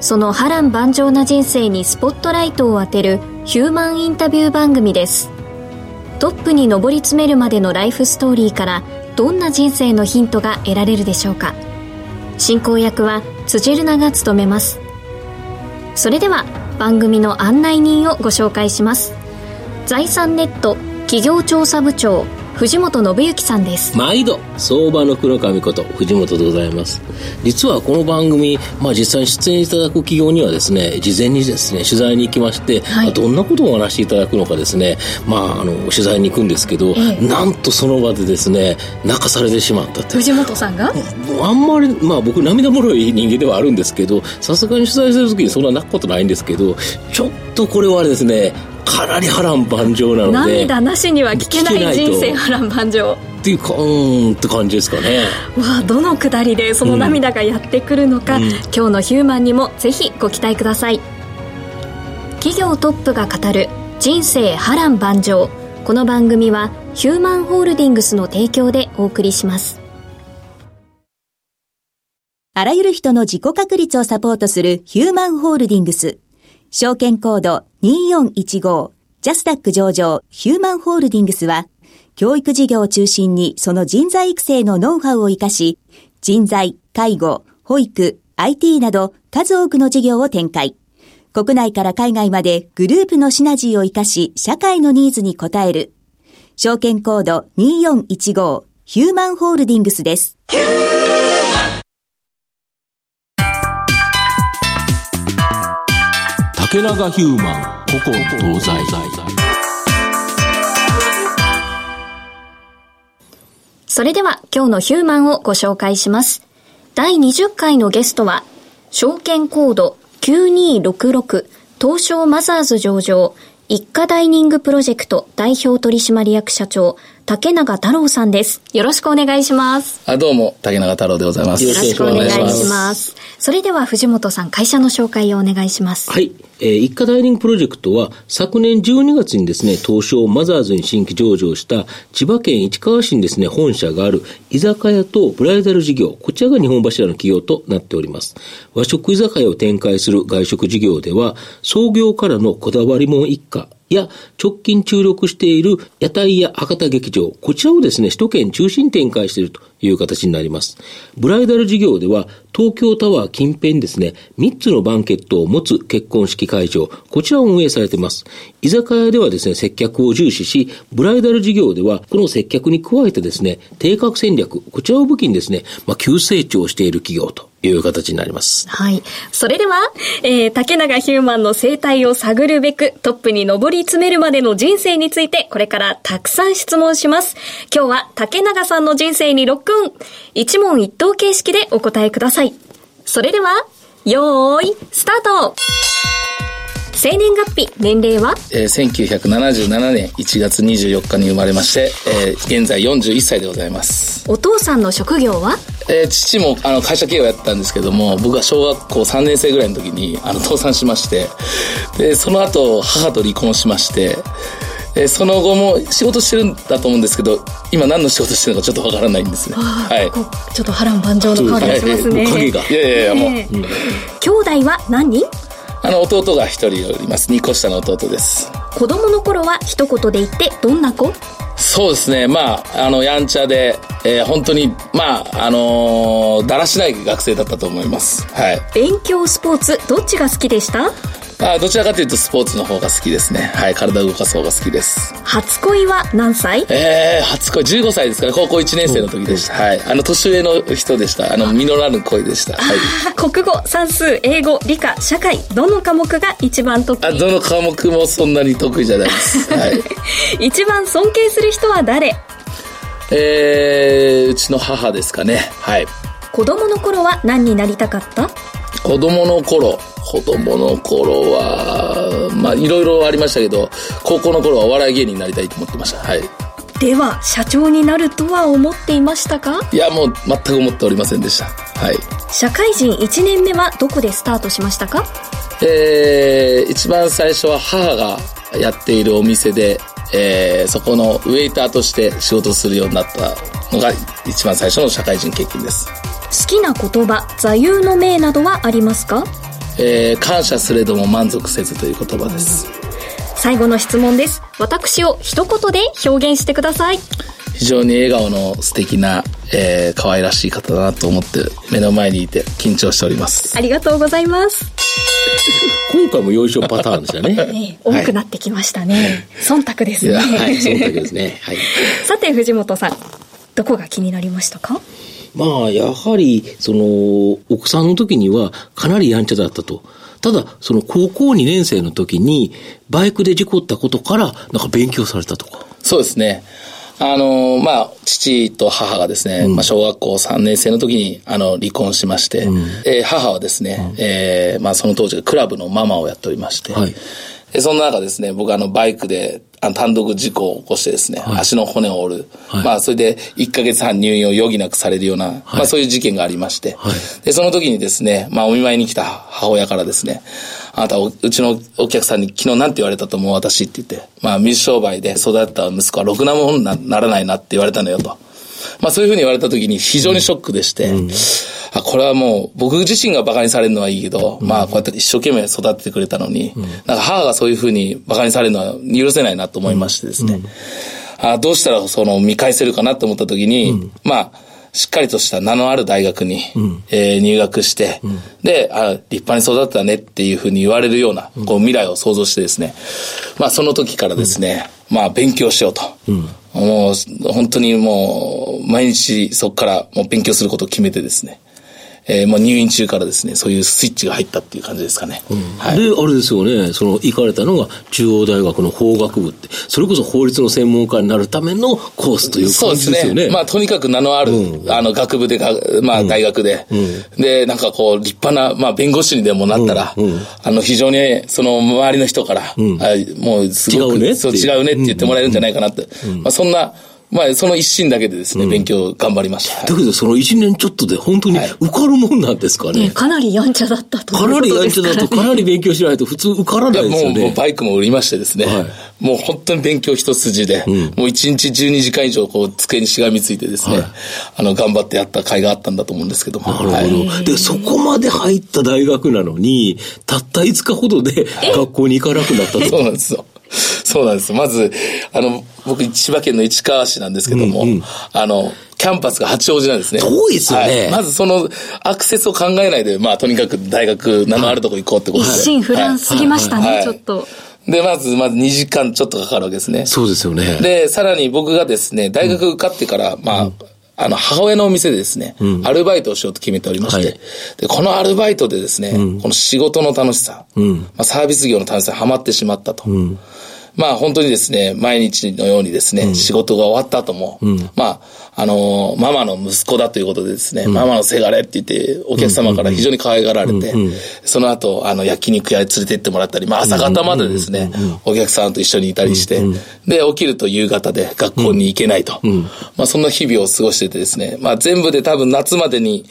その波乱万丈な人生にスポットライトを当てるヒューマンインタビュー番組です。トップに上り詰めるまでのライフストーリーからどんな人生のヒントが得られるでしょうか。進行役は辻るなが務めます。それでは番組の案内人をご紹介します。財産ネット企業調査部長藤本信之さんです。毎度相場の黒髪こと藤本でございます。実はこの番組、まあ、実際に出演いただく企業にはですね事前にですね取材に行きまして、はい、どんなことをお話しいただくのかですねまああの取材に行くんですけど、ええ、なんとその場でですね泣かされてしまった藤本さんが？あんまりまあ僕涙もろい人間ではあるんですけどさすがに取材する時にそんな泣くことないんですけどちょっとこれはですねかなり波乱万丈なので涙なしには聞けない人生波乱万丈。っていうかうんって感じですかね。わあどのくだりでその涙がやってくるのか、うん、今日のヒューマンにもぜひご期待ください。企業トップが語る人生波乱万丈。この番組はヒューマンホールディングスの提供でお送りします。あらゆる人の自己確立をサポートするヒューマンホールディングス。証券コード2415ジャスダック上場ヒューマンホールディングスは、教育事業を中心にその人材育成のノウハウを活かし、人材、介護、保育、IT など数多くの事業を展開。国内から海外までグループのシナジーを活かし、社会のニーズに応える。証券コード2415ヒューマンホールディングスです。竹永ヒューマン古今東西それでは今日のヒューマンをご紹介します。第20回のゲストは証券コード9266東証マザーズ上場一家ダイニングプロジェクト代表取締役社長竹永太郎さんです。よろしくお願いします。あ、どうも、竹永太郎でございます。よろしくお願いします。それでは藤本さん、会社の紹介をお願いします。はい。えー、一家ダイニングプロジェクトは昨年12月にですね、東証マザーズに新規上場した千葉県市川市にですね、本社がある居酒屋とブライダル事業、こちらが日本柱の企業となっております。和食居酒屋を展開する外食事業では、創業からのこだわりもん一家、や直近注力している屋台や博多劇場、こちらをですね、首都圏中心展開しているという形になります。ブライダル事業では、東京タワー近辺ですね、3つのバンケットを持つ結婚式会場、こちらを運営されています。居酒屋ではですね、接客を重視し、ブライダル事業では、この接客に加えてですね、定格戦略、こちらを武器にですね、まあ、急成長している企業という形になります。はい。それでは、えー、竹永ヒューマンの生態を探るべく、トップに上り詰めるまでの人生について、これからたくさん質問します。今日は竹永さんの人生にロックオン。一問一答形式でお答えください。それでは、よーい、スタート生年月日、年齢は？えー、1977年1月24日に生まれまして、えー、現在41歳でございます。お父さんの職業は？えー、父もあの会社経営をやったんですけども、僕が小学校3年生ぐらいの時にあの倒産しまして、で、その後母と離婚しまして、えその後も仕事してるんだと思うんですけど、今何の仕事してるのかちょっとわからないんですね。はい。ちょっと波乱万丈の香りがしますね。影が。いやいやいや、もう。兄弟は何人？あの、弟が一人おります。2個下の弟です。子供の頃は一言で言ってどんな子？そうですね。まあ、あの、やんちゃで、えー、本当に、まあ、あのー、だらしない学生だったと思います。はい。勉強、スポーツ、どっちが好きでした？まあ、どちらかというとスポーツの方が好きですね。はい、体を動かす方が好きです。初恋は何歳？えー、初恋、15歳ですから、高校1年生の時でした。はい。あの、年上の人でした。あの、実らぬ恋でした。はい。国語、算数、英語、理科、社会、どの科目が一番得あ、意どの科目もそんなに得意じゃないです。はい。一番尊敬する人は誰？えー、うちの母ですかね。はい。子供の頃は何になりたかった？子供の頃、子供の頃は、まあ、いろいろありましたけど、高校の頃はお笑い芸人になりたいと思ってました。はい。では、社長になるとは思っていましたか？いや、もう全く思っておりませんでした。はい。社会人1年目はどこでスタートしましたか？えー、一番最初は母がやっているお店で、えー、そこのウェイターとして仕事をするようになったのが一番最初の社会人経験です。好きな言葉、座右の銘などはありますか？えー、感謝すれども満足せずという言葉です。最後の質問です。私を一言で表現してください。非常に笑顔の素敵な、えー、可愛らしい方だなと思って目の前にいて緊張しております。ありがとうございます。今回も優勝パターンでしたね。ね、多くなってきましたね。忖度ですね。はい、その時ですね。はい。さて、藤本さん。どこが気になりましたか？まあ、やはり、その、奥さんの時にはかなりやんちゃだったと。ただ、その高校2年生の時に、バイクで事故ったことから、なんか勉強されたとか。そうですね。あの、まあ、父と母がですね、まあ、小学校3年生の時に、あの、離婚しまして、えー母はですね、えーまあ、その当時、クラブのママをやっておりまして、はいでその中ですね、僕あの、バイクで、あの単独事故を起こしてですね、足の骨を折る。はい。まあ、それで1ヶ月半入院を余儀なくされるような、まあ、そういう事件がありまして、はい。で、その時にですね、まあ、お見舞いに来た母親からですね、あなたお、うちのお客さんに昨日なんて言われたと思う私って言って、まあ、水商売で育った息子はろくなもんになならないなって言われたのよと。まあ、そういうふうに言われた時に非常にショックでして、あ、これはもう僕自身が馬鹿にされるのはいいけど、まあ、こうやって一生懸命育ててくれたのに、なんか母がそういうふうに馬鹿にされるのは許せないなと思いましてですね。あどうしたらその見返せるかなと思った時に、まあ、しっかりとした名のある大学に、えー入学して、で、あ、立派に育ったねっていうふうに言われるような、こう未来を想像してですね、まあその時からですね、まあ勉強しようと。もう本当にもう毎日そこからもう勉強することを決めてですね、えー、もう入院中からですね、そういうスイッチが入ったっていう感じですかね。はい。で、あれですよね、その、行かれたのが中央大学の法学部って、それこそ法律の専門家になるためのコースというそうで感じですよね。すね。まあ、とにかく名のある、あの、学部でが、まあ、大学で、で、なんかこう、立派な、まあ、弁護士にでもなったら、あの、非常に、その、周りの人から、あもう、すごく、違うねそう、違うねって言ってもらえるんじゃないかなって。まあ、そんな、まあ、その一心だけでですね、勉強頑張りました。はいだけど、その1年ちょっとで本当に受かるもんなんですかね？ね、かなりやんちゃだったというかなりやん。ちゃだと、かなり勉強しないと普通受からないいやもう、もうですよね。バイクも売りましてですね、はいもう本当に勉強一筋で、もう一日12時間以上こう机にしがみついてですね、はいあの、頑張ってやった甲斐があったんだと思うんですけども。なるほど、はいで、そこまで入った大学なのに、たった5日ほどで学校に行かなくなったと。そうなんですよ。そうなんです。まず、あの、僕、千葉県の市川市なんですけども、あの、キャンパスが八王子なんですね。遠いですよね。はい。まずその、アクセスを考えないで、まあ、とにかく大学、名のあるとこ行こうってことで。一心不乱すぎましたね、はい。ちょっと。で、まず、まず2時間ちょっとかかるわけですね。そうですよね。で、さらに僕がですね、大学受かってから、まあ、あの、母親のお店でですね、アルバイトをしようと決めておりまして、はい。で、このアルバイトでですね、この仕事の楽しさ、まあ、サービス業の楽しさにハマってしまったと。まあ本当にですね、毎日のようにですね、仕事が終わった後も、まあ、あのーママの息子だということでですね、ママのせがれって言って、お客様から非常に可愛がられて、その後、あの、焼肉屋へ連れてってもらったり、まあ朝方までですね、お客さんと一緒にいたりして、で、起きると夕方で学校に行けないと。まあそんな日々を過ごしててですね、まあ全部で多分夏までに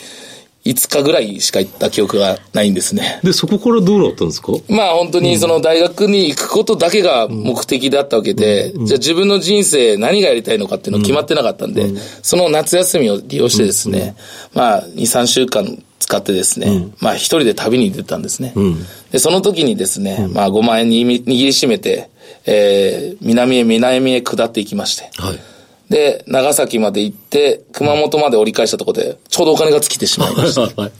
5日ぐらいしか行った記憶がないんですね。で、そこからどうなったんですか？まあ本当にその大学に行くことだけが目的だったわけで、じゃあ自分の人生何がやりたいのかっていうの決まってなかったんで、その夏休みを利用してですね、まあ2、3週間使ってですね、まあ一人で旅に出たんですね。で、その時にですね、まあ5万円に握りしめて、えー、南へ南へ下っていきまして、はい。で、長崎まで行って、熊本まで折り返したところで、ちょうどお金が尽きてしまいました。はい。はい。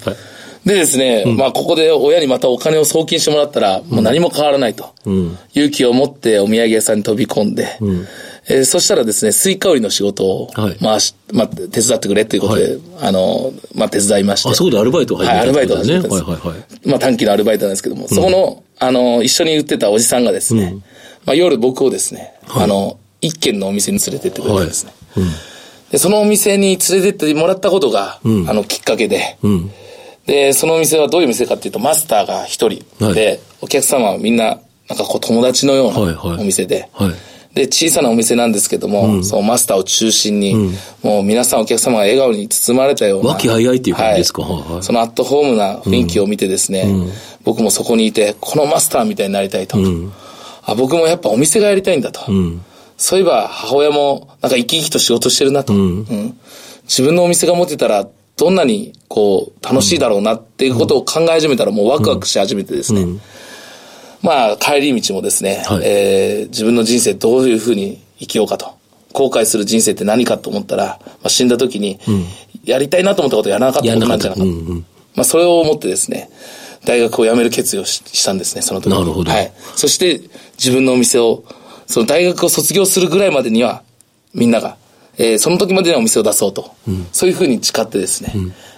でですね、まあここで親にまたお金を送金してもらったら、もう何も変わらないと。勇気を持ってお土産屋さんに飛び込んで、えーそしたらですね、スイカ売りの仕事をはい回し、まあ、手伝ってくれということで、あの、まあ、手伝いまして。あ、そこでアルバイトを始めたはい、アルバイトをたんです。はいはいはい。まあ短期のアルバイトなんですけども、そこの、あの、一緒に売ってたおじさんがですね、まあ夜僕をですね、あの、一軒のお店に連れてってくれたんですね。で、そのお店に連れてってもらったことが、あの、きっかけで、で、そのお店はどういう店かっていうと、マスターが一人で、はい。お客様はみんな、なんかこう友達のようはいはい。なお店で、はい。で、小さなお店なんですけども、そのマスターを中心に、もう皆さんお客様が笑顔に包まれたような。和気あいあいっていう感じですか？はい。はいはい。そのアットホームな雰囲気を見てですね、僕もそこにいて、このマスターみたいになりたいと。あ僕もやっぱお店がやりたいんだと。そういえば母親もなんか生き生きと仕事してるなと。うん自分のお店が持てたら、どんなにこう楽しいだろうなっていうことを考え始めたらもうワクワクし始めてですね。まあ帰り道もですね、はいえー自分の人生どういうふうに生きようかと。後悔する人生って何かと思ったら、まあ、死んだ時に、やりたいなと思ったことをやらなかったことなんじゃなかった。うんうんまあそれを思ってですね、大学を辞める決意をししたんですね、その時に。なるほどはい。そして自分のお店を、その大学を卒業するぐらいまでには、みんなが、えーその時までにはお店を出そうと。そういうふうに誓ってですね、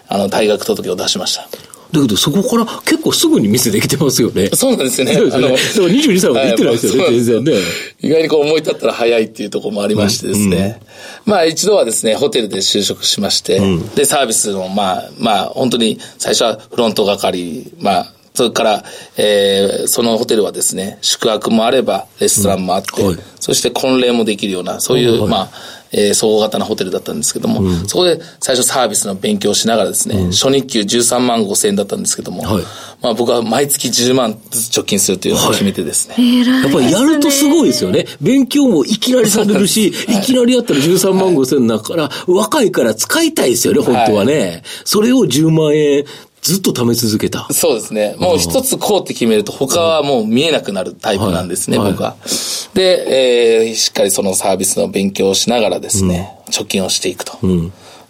あの、大学届を出しました。だけどそこから結構すぐに店できてますよね。そうなんですよね。そうですね。でも22歳まで行ってないですよね、はい全然ね。意外にこう思い立ったら早いっていうところもありましてですね。まあ一度はですね、ホテルで就職しまして、で、サービスの、まあ、まあ本当に最初はフロント係、まあ、それから、えーそのホテルはですね、宿泊もあれば、レストランもあって、うんはい。そして婚礼もできるような、そういう、はい。まあ、えー総合型なホテルだったんですけども、そこで最初サービスの勉強をしながらですね、初日給13万5千円だったんですけども、はい。まあ僕は毎月10万ずつ貯金するというのを決めてですね、やっぱりやるとすごいですよね。勉強もいきなりされるし、い。きなりやったら13万5千の中から、若いから使いたいですよね、本当はね。それを10万円ずっと貯め続けた。そうですね。もう一つこうって決めると他はもう見えなくなるタイプなんですね、はい僕は。で、えーしっかりそのサービスの勉強をしながらですね、貯金をしていくと。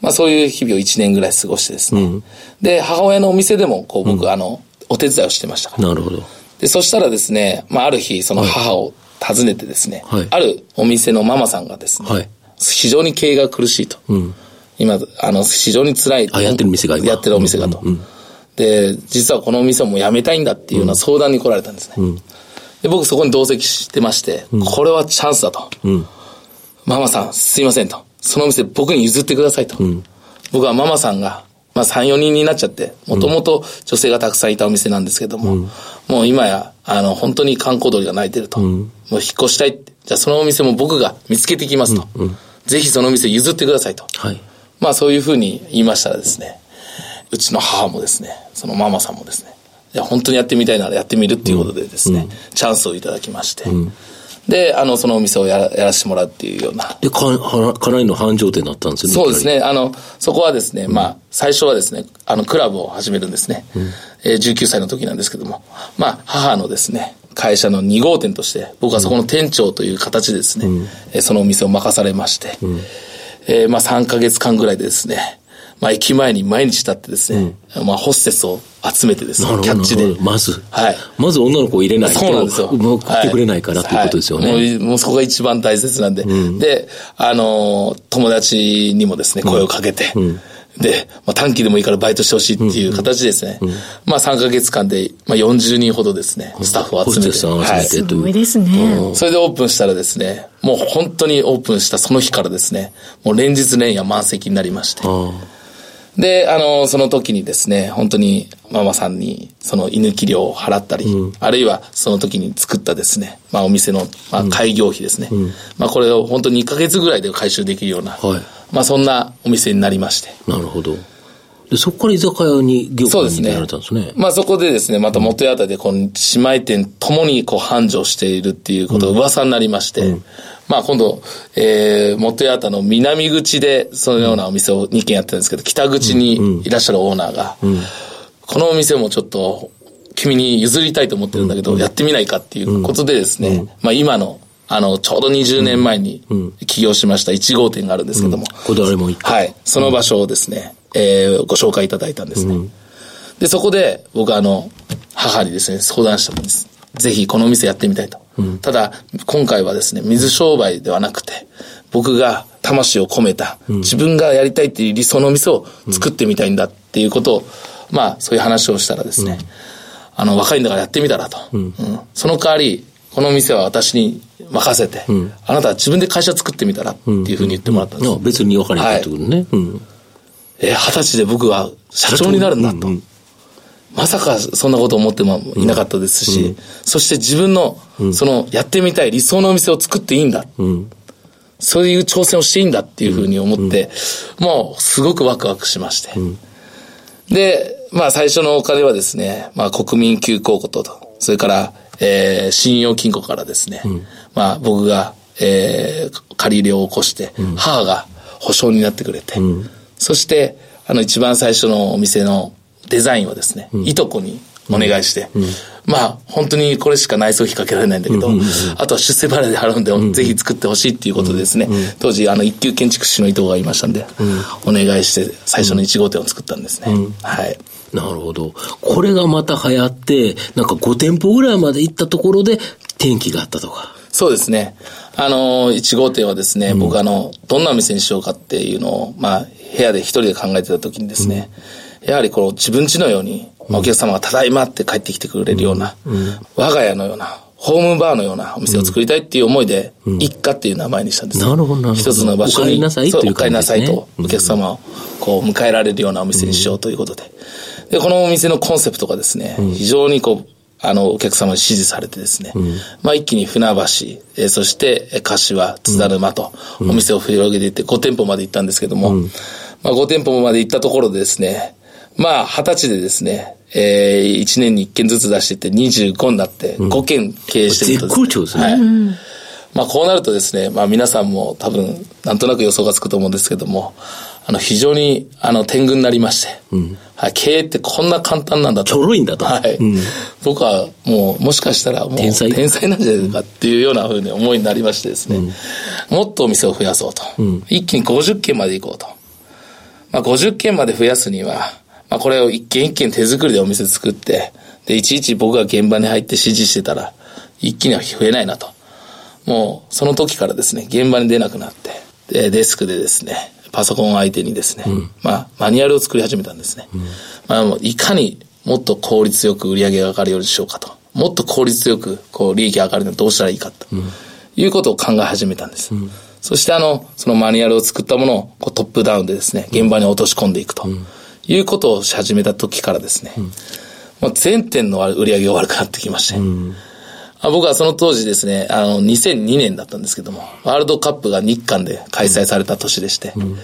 まあそういう日々を1年ぐらい過ごしてですね。で、母親のお店でもこう僕、あの、お手伝いをしてましたから。なるほど。で、そしたらですね、まあある日その母を訪ねてですね、はいあるお店のママさんがですね、はい非常に経営が苦しいと。今、あの、非常に辛い。あやってる店が今やってるお店がと。で、実はこのお店をもう辞めたいんだっていうような相談に来られたんですね。で、僕そこに同席してまして、これはチャンスだと。ママさん、すいませんと。そのお店僕に譲ってくださいと。僕はママさんが、まあ3、4人になっちゃって、もともと女性がたくさんいたお店なんですけども、もう今や、あの、本当に観光鳥が鳴いてると。もう引っ越したいって。じゃあそのお店も僕が見つけてきますと。ぜひそのお店譲ってくださいと。はい。まあそういうふうに言いましたらですね、うちの母もですね、そのママさんもですね、いや本当にやってみたいならやってみるっていうことでですね、チャンスをいただきまして、で、あの、そのお店をやらやらせてもらうっていうような。で、か、はかなりの繁盛店だったんですよね。そうですね。あの、そこはですね、まあ、最初はですね、あの、クラブを始めるんですね。えー19歳の時なんですけども、まあ、母のですね、会社の2号店として、僕はそこの店長という形でですね、えーそのお店を任されまして、えーまあ、3ヶ月間ぐらいでですね、まあ、駅前に毎日立ってですね、まあ、ホステスを集めてですね、キャッチで。まず。はい。まず女の子を入れないと、そうなんですよ。もう食ってくれないからっていうことですよね。はい。もうもうそこが一番大切なんで。で、あのー友達にもですね、声をかけて、で、まあ、短期でもいいからバイトしてほしいっていう形でですね、まあ3ヶ月間で、まあ40人ほどですね、スタッフを集めて。ホステスさんを集めてはい。すごいですね。それでオープンしたらですね、もう本当にオープンしたその日からですね、もう連日連夜満席になりまして。あで、あの、その時にですね、本当にママさんにその居抜き料を払ったり、あるいはその時に作ったですね、まあお店の、まあ、開業費ですね、まあこれを本当に2ヶ月ぐらいで回収できるような、はい。まあそんなお店になりまして。あ、なるほど。で、そこから居酒屋に、業そうですね。界に出られたんですね。まあそこでですね、また元屋台でこの姉妹店ともにこう繁盛しているっていうことが噂になりまして、まあ今度、えー、元屋台の南口でそのようなお店を2軒やってるんですけど、北口にいらっしゃるオーナーが、このお店もちょっと君に譲りたいと思ってるんだけど、やってみないかっていうことでですね、まあ今の、あの、ちょうど20年前に起業しました1号店があるんですけども、こだわりも。はい。その場所をですね、えーご紹介いただいたんですね。で、そこで僕あの、母にですね、相談したんです。ぜひこのお店やってみたいと。うん、ただ、今回はですね、水商売ではなくて、僕が魂を込めた、自分がやりたいっていう理想のお店を作ってみたいんだっていうことを、まあ、そういう話をしたらですね、あの、若いんだからやってみたらと。その代わり、この店は私に任せて、あなたは自分で会社作ってみたらっていうふうに言ってもらったんです。別に分かれてってことね。え、二十歳で僕は社長になるんだと。まさかそんなこと思ってもいなかったですし、そして自分の、その、やってみたい理想のお店を作っていいんだ。そういう挑戦をしていいんだっていうふうに思って、もうすごくワクワクしまして。で、まあ最初のお金はですね、まあ国民急行庫と、それから、えー、信用金庫からですね、まあ僕が、えー、借り入れを起こして、母が保証になってくれて、そして、あの一番最初のお店のデザインをですね、いとこにお願いして、まあ、本当にこれしか内装費かけられないんだけど、あとは出世払いで払うんで、ぜひ作ってほしいっていうことでですね、当時、あの、一級建築士のいとこがいましたんで、お願いして、最初の1号店を作ったんですね。はい。なるほど。これがまた流行って、なんか5店舗ぐらいまで行ったところで転機があったとか。そうですね。あの、1号店はですね、僕あの、どんなお店にしようかっていうのを、まあ、部屋で一人で考えてた時にですね、やはりこの自分家のように、お客様がただいまって帰ってきてくれるような、我が家のような、ホームバーのようなお店を作りたいっていう思いで、一家っていう名前にしたんです。なるほど、一つの場所に。お帰りなさいという、ね、お帰りなさいと、お客様をこう迎えられるようなお店にしようということで。で、このお店のコンセプトがですね、非常にこう、あの、お客様に支持されてですね、うん、まあ一気に船橋、えー、そして柏、津田沼と、お店を広げていって5店舗まで行ったんですけども、うん、まあ5店舗まで行ったところでですね、まあ二十歳でですね、えー、1年に1件ずつ出していって25になって5件経営してると、絶好調ですね。はい。まあこうなるとですね、まあ皆さんも多分なんとなく予想がつくと思うんですけども、あの非常にあの天狗になりまして、うんはい、経営ってこんな簡単なんだと。ちょろいんだと。はい。うん、僕はもう、もしかしたらもう、天才天才なんじゃないかっていうようなふうに思いになりましてですね、うん、もっとお店を増やそうと。うん、一気に50件まで行こうと。まあ、50件まで増やすには、まあ、これを一件一件手作りでお店作って、で、いちいち僕が現場に入って指示してたら、一気には増えないなと。もう、その時からですね、現場に出なくなって、で、デスクでですね、パソコン相手にですね、うん、まあ、マニュアルを作り始めたんですね。うん、まあ、いかにもっと効率よく売り上げが上がるようにしようかと。もっと効率よく、こう、利益が上がるにはどうしたらいいかと。いうことを考え始めたんです。そしてあの、そのマニュアルを作ったものをこうトップダウンでですね、現場に落とし込んでいくと。いうことをし始めた時からですね、もう全店の売り上げが悪くなってきまして、僕はその当時ですね、あの、2002年だったんですけども、ワールドカップが日韓で開催された年でして、うん、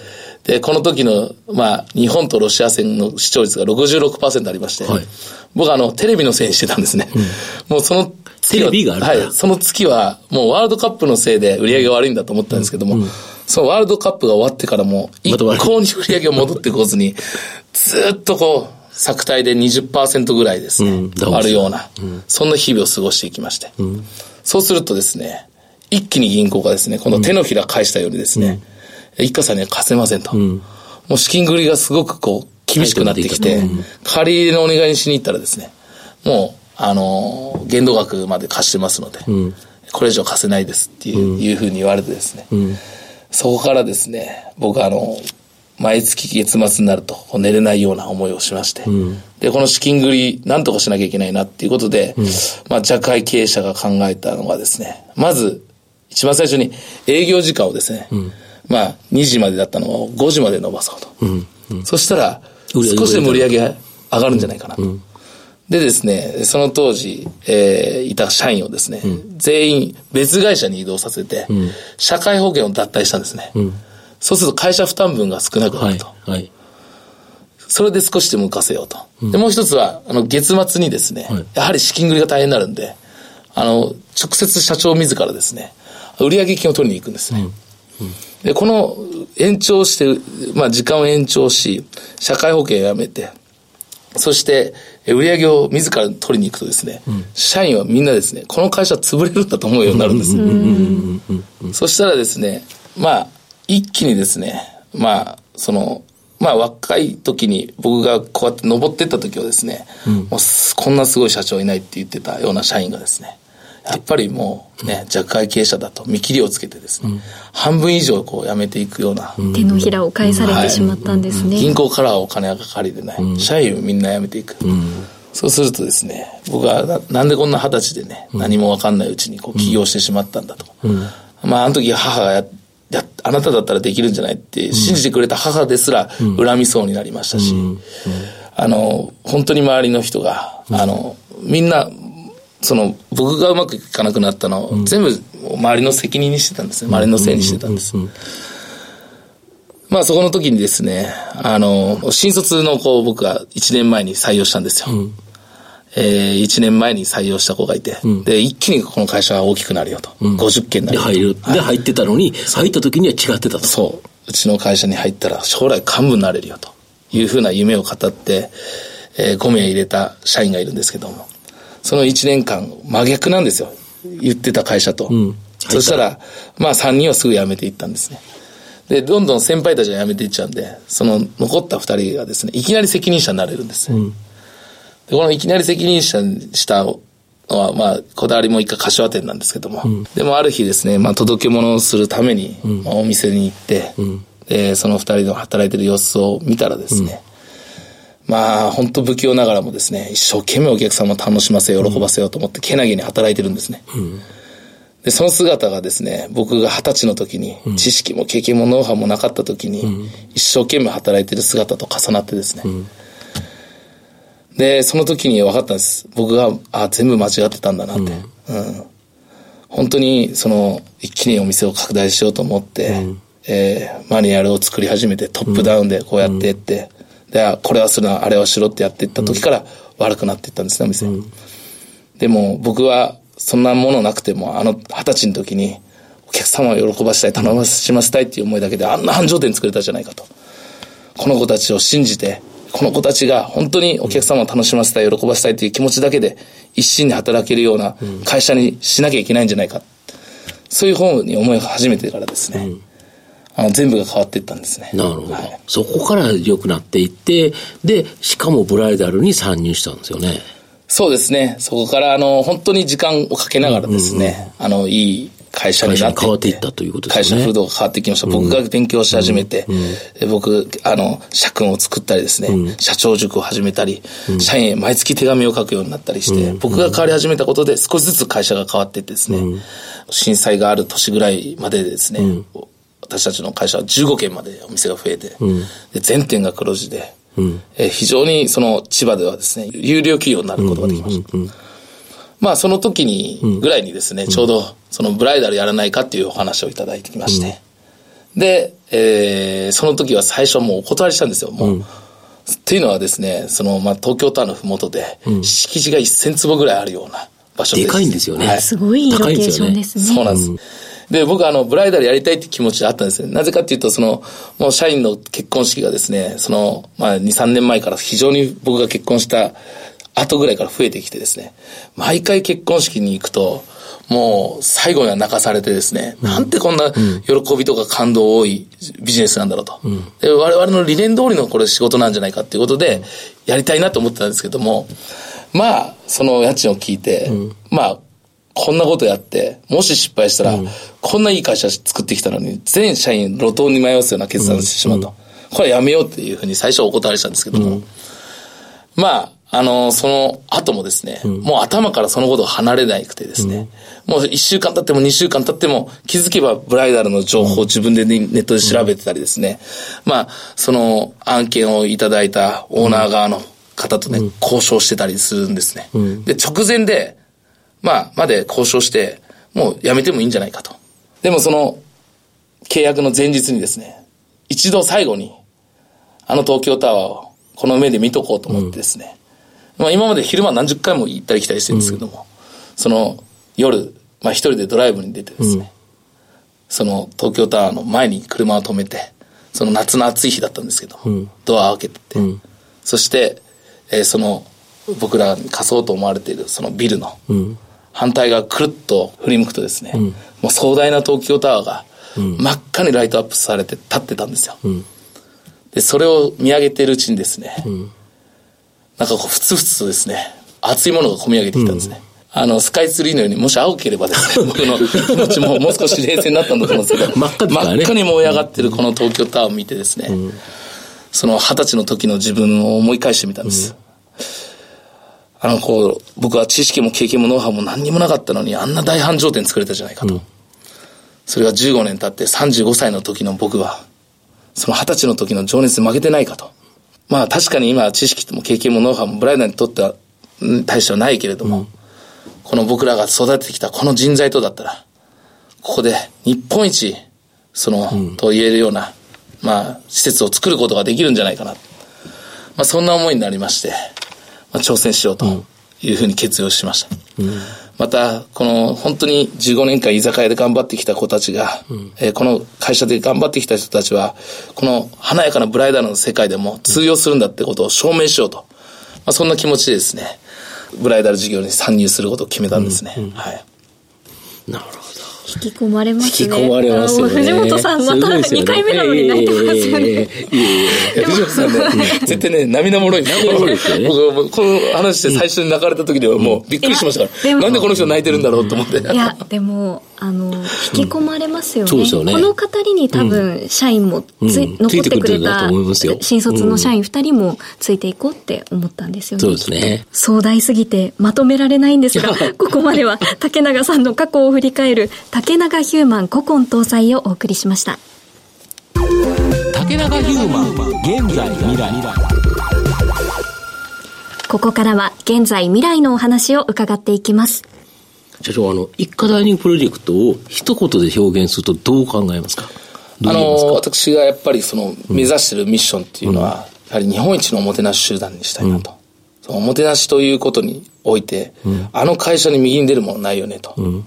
で、この時の、まあ、日本とロシア戦の視聴率が66%ありまして、はい、僕はあの、テレビのせいにしてたんですね。うん、もうそのテレビがあるはい、その月は、もうワールドカップのせいで売り上げが悪いんだと思ったんですけども、うん、そのワールドカップが終わってからも、一向に売り上げが戻ってこずに、ずっとこう、作体で20%ぐらいです。ね、うん、あるような、うん、そんな日々を過ごしていきまして、うん、そうするとですね、一気に銀行がですね、この手のひら返したようにですね、一家さんには貸せませんと。もう資金繰りがすごくこう、厳しくなってきて、借り入れのお願いしに行ったらですね、もう、あの、限度額まで貸してますので、これ以上貸せないですっていう,、いうふうに言われてですね、そこからですね、僕あの、毎月月末になると寝れないような思いをしまして、うん、で、この資金繰りなんとかしなきゃいけないなっていうことで、うん、まあ、若会経営者が考えたのがですね、まず、一番最初に営業時間をですね、うん、まあ、2時までだったのを5時まで伸ばそうと。そしたら、少しでも売り上げが。上がるんじゃないかなと。でですね、その当時、えー、いた社員をですね、全員別会社に移動させて、社会保険を脱退したんですね。そうすると会社負担分が少なくなると。はい。はい、それで少しでも浮かせようと。うん、で、もう一つは、あの、月末にですね、はい、やはり資金繰りが大変になるんで、あの、直接社長自らですね、売上金を取りに行くんですね。うんうん、で、この延長して、まあ時間を延長し、社会保険をやめて、そして、売上を自ら取りに行くとですね、うん、社員はみんなですね、この会社潰れるんだと思うようになるんです。そしたらですね、まあ、一気にですね、まあ、その、まあ若い時に僕がこうやって登ってった時はですね、もうこんなすごい社長いないって言ってたような社員がですね、やっぱりもうね、弱会経営者だと見切りをつけてですね、半分以上こう辞めていくような。手のひらを返されてしまったんですね。銀行からはお金がかかりでない。社員みんな辞めていく。そうするとですね、僕はななんでこんな二十歳でね、何もわかんないうちにこう起業してしまったんだと。まああの時母がやや、あなただったらできるんじゃないって信じてくれた母ですら恨みそうになりましたし、あの、本当に周りの人が、あの、みんな、その、僕がうまくいかなくなったのを、全部周りの責任にしてたんですね。周りのせいにしてたんです。まあそこの時にですね、あの、新卒の子を僕が1年前に採用したんですよ。うんえー、1年前に採用した子がいて、うん、で、一気にこの会社は大きくなるよと。うん、50件になる。で、入る。で、入ってたのに、入った時には違ってたと。そう。うちの会社に入ったら将来幹部になれるよというふうな夢を語って、えー、5名入れた社員がいるんですけども、その1年間真逆なんですよ。言ってた会社と。うん、そしたら、まあ3人はすぐ辞めていったんですね。で、どんどん先輩たちが辞めていっちゃうんで、その残った2人がですね、いきなり責任者になれるんですうんで、このいきなり責任者にしたのは、まあ、こだわりも一回柏店なんですけども、うん、でもある日ですね、まあ、届け物をするために、うん、まあ、お店に行って、うん、で、その二人の働いてる様子を見たらですね、まあ、本当不器用ながらもですね、一生懸命お客様を楽しませ喜ばせようと思って、けなげに働いてるんですね。で、その姿がですね、僕が二十歳の時に、知識も経験もノウハウもなかった時に、一生懸命働いてる姿と重なってですね、で、その時に分かったんです。僕が、あ、全部間違ってたんだなって。うん。うん、本当に、その、一気にお店を拡大しようと思って、うん、えー、マニュアルを作り始めて、トップダウンでこうやっていって、うん、で、これはするな、あれはしろってやっていった時から悪くなっていったんですね、お店。うん、でも、僕は、そんなものなくても、あの、二十歳の時に、お客様を喜ばせたい、頼しませたいっていう思いだけで、あんな繁盛店作れたじゃないかと。この子たちを信じて、この子たちが本当にお客様を楽しませたい、喜ばせたいという気持ちだけで一心に働けるような会社にしなきゃいけないんじゃないか。そういう方に思い始めてからですね。うんあの全部が変わっていったんですね。なるほど。はい、そこから良くなっていって、で、しかもブライダルに参入したんですよね。そうですね。そこから、あの、本当に時間をかけながらですね、うんうんうん、あの、いい会社になって変わっていったということですね。会社風土が変わってきました。僕が勉強し始めて、うん、僕、あの、社訓を作ったりですね、うん、社長塾を始めたり、うん、社員へ毎月手紙を書くようになったりして、僕が変わり始めたことで少しずつ会社が変わっていってですね、震災がある年ぐらいまでですね、私たちの会社は15件までお店が増えて、で全店が黒字で、え非常にその千葉ではですね、有料企業になることができました。まあその時に、ぐらいにですね、ちょうどそのブライダルやらないかっていうお話をいただいてきまして、で、えー、その時は最初もうお断りしたんですよ、もう。っていうのはですね、その、まあ、東京タワーのふもとで、敷地が1000坪ぐらいあるような場所で。でかいんですよね。はい、すごいロケーションですね。そうなんです。で、僕はあの、ブライダルやりたいって気持ちがあったんですね。なぜかっていうと、その、もう社員の結婚式がですね、その、まあ、2、3年前から非常に僕が結婚した後ぐらいから増えてきてですね、毎回結婚式に行くと、もう最後には泣かされてですね、うん、なんてこんな喜びとか感動多いビジネスなんだろうと。うん、で我々の理念通りのこれ仕事なんじゃないかっていうことで、やりたいなと思ってたんですけども、まあ、その家賃を聞いて、うん、まあ、こんなことやって、もし失敗したら、こんないい会社作ってきたのに、全社員路頭に迷わすような決断をしてしまうと。これはやめようっていうふうに最初お断りしたんですけども、まあ、あの、その後もですね、うん、もう頭からそのことを離れなくてですね、うん、もう1週間経っても2週間経っても気づけばブライダルの情報を自分でネットで調べてたりですね、まあ、その案件をいただいたオーナー側の方とね、交渉してたりするんですね。で、直前で、まあ、まで交渉して、もうやめてもいいんじゃないかと。でもその、契約の前日にですね、一度最後に、あの東京タワーをこの目で見とこうと思ってですね、まあ、今まで昼間何十回も行ったり来たりしてるんですけども、うん、その夜、まあ、一人でドライブに出てですね、うん、その東京タワーの前に車を止めて、その夏の暑い日だったんですけども、うん、ドアを開けてて、そして、えー、その僕らに貸そうと思われているそのビルの反対側くるっと振り向くとですね、もう壮大な東京タワーが真っ赤にライトアップされて立ってたんですよ。で、それを見上げてるうちにですね、うん、なんかこう、ふつふつとですね、熱いものが込み上げてきたんですね。うん、あの、スカイツリーのように、もし青ければですね、僕の 気持ちももう少し冷静になったんだと思うんですけど、真っ赤、ね、真っ赤に燃え上がってるこの東京タワーを見てですね、うん、その二十歳の時の自分を思い返してみたんです。あの、こう、僕は知識も経験もノウハウも何にもなかったのに、あんな大繁盛店作れたじゃないかと。それが15年経って35歳の時の僕は、その20歳の時の情熱で負けてないかと。まあ確かに今知識も経験もノウハウもブライダーにとっては、対してはないけれども、うん、この僕らが育ててきたこの人材とだったら、ここで日本一、その、うん、と言えるような、まあ、施設を作ることができるんじゃないかな。まあそんな思いになりまして、まあ、挑戦しようというふうに決意をしました。うんまた、この本当に15年間居酒屋で頑張ってきた子たちが、うん、えー、この会社で頑張ってきた人たちは、この華やかなブライダルの世界でも通用するんだってことを証明しようと。まあ、そんな気持ちでですね、ブライダル事業に参入することを決めたんですね。うんうん、はい。なるほど。引き込まれますね。引き込まれますね。藤本さん、また2回目なのに泣いてますよね。いや藤本さんね、絶対ね、涙もろい。涙もろいですよね。僕、この話で最初に泣かれた時ではもうびっくりしましたから。なんでこの人泣いてるんだろうと思って。いや、でも、あの、引き込まれますよね。そうですよね。この語りに多分、社員もつ、残ってくれた、新卒の社員2人もついていこうって思ったんですよね。そうですね。壮大すぎてまとめられないんですが、ここまでは竹永さんの過去を振り返る竹永ヒューマン古今搭載をお送りしました。竹永ヒューマン現在未来ここからは現在未来のお話を伺っていきます。社長、あの、一家ダイニングプロジェクトを一言で表現するとどう考えますか？あの、私がやっぱりその、目指しているミッションっていうのは、うん、やはり日本一のおもてなし集団にしたいなと。うん、そのおもてなしということにおいて、うん、あの会社に右に出るものないよねと。うん。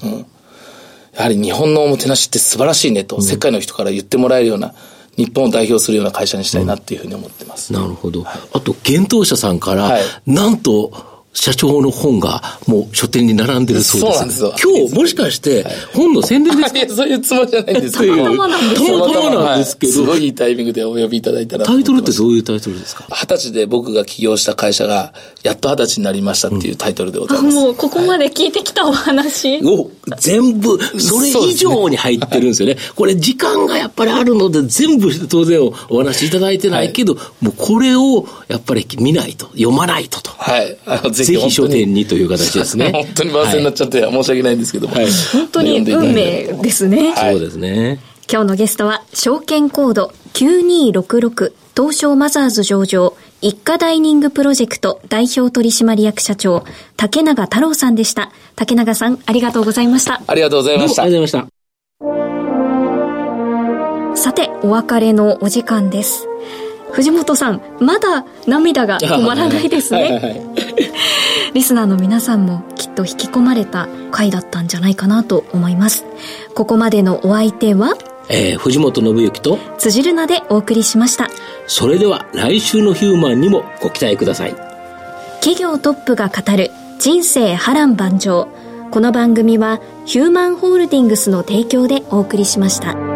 やはり日本のおもてなしって素晴らしいねと、世界の人から言ってもらえるような、日本を代表するような会社にしたいなっていうふうに思ってます。なるほど。はい、あと、幻冬者さんから、はい、なんと、社長の本がもう書店に並んでるそうです。そうなんですよ。今日もしかして本の宣伝ですか、いや、そういうつもりじゃないんですけど。たまたまなんですたまたまなんですけど。すごいいいタイミングでお呼びいただいたら。タイトルってどういうタイトルですか？二十歳で僕が起業した会社が、やっと二十歳になりましたっていうタイトルでございます。もうここまで聞いてきたお話？を全部、それ以上に入ってるんですよね。これ時間がやっぱりあるので、全部当然お話しいただいてないけど、もうこれをやっぱり見ないと、読まないとと。はい。ぜひ書店にという形ですね。本当に番宣になっちゃって、申し訳ないんですけども。はい、本当に運命ですね。そうですね。今日のゲストは、証券コード9266東証マザーズ上場一家ダイニングプロジェクト代表取締役社長、竹永太郎さんでした。竹永さん、ありがとうございました。ありがとうございました。ありがとうございました。さて、お別れのお時間です。藤本さん、まだ涙が止まらないですね。リスナーの皆さんもきっと引き込まれた回だったんじゃないかなと思います。ここまでのお相手は、えー、藤本信之と辻るなでお送りしました。それでは来週のヒューマンにもご期待ください。企業トップが語る人生波乱万丈。この番組はヒューマンホールディングスの提供でお送りしました。